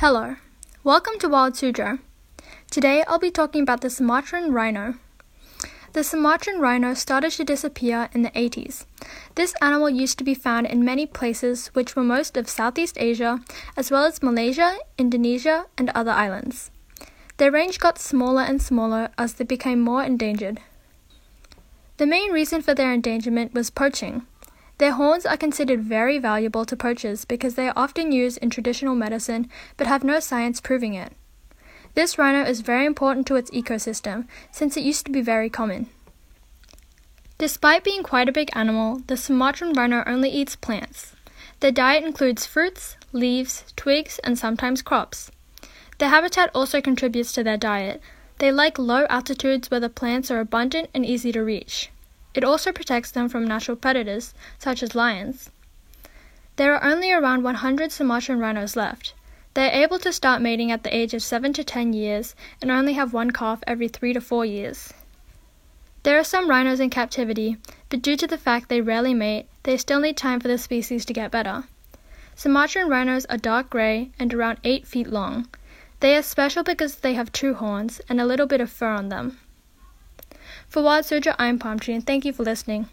Hello, welcome to Wild Suzhou. Today I'll be talking about the Sumatran rhino. The Sumatran rhino started to disappear in the 80s. This animal used to be found in many places, which were most of Southeast Asia, as well as Malaysia, Indonesia, and other islands. Their range got smaller and smaller as they became more endangered. The main reason for their endangerment was poaching. Their horns are considered very valuable to poachers because they are often used in traditional medicine but have no science proving it. This rhino is very important to its ecosystem since it used to be very common. Despite being quite a big animal, the Sumatran rhino only eats plants. Their diet includes fruits, leaves, twigs, and sometimes crops. Their habitat also contributes to their diet. They like low altitudes where the plants are abundant and easy to reach. It also protects them from natural predators, such as lions. There are only around 100 Sumatran rhinos left. They are able to start mating at the age of 7 to 10 years and only have one calf every 3 to 4 years. There are some rhinos in captivity, but due to the fact they rarely mate, they still need time for the species to get better. Sumatran rhinos are dark gray and around 8 feet long. They are special because they have two horns and a little bit of fur on them. For Wild Suzhou, I'm Palm Tree, and thank you for listening.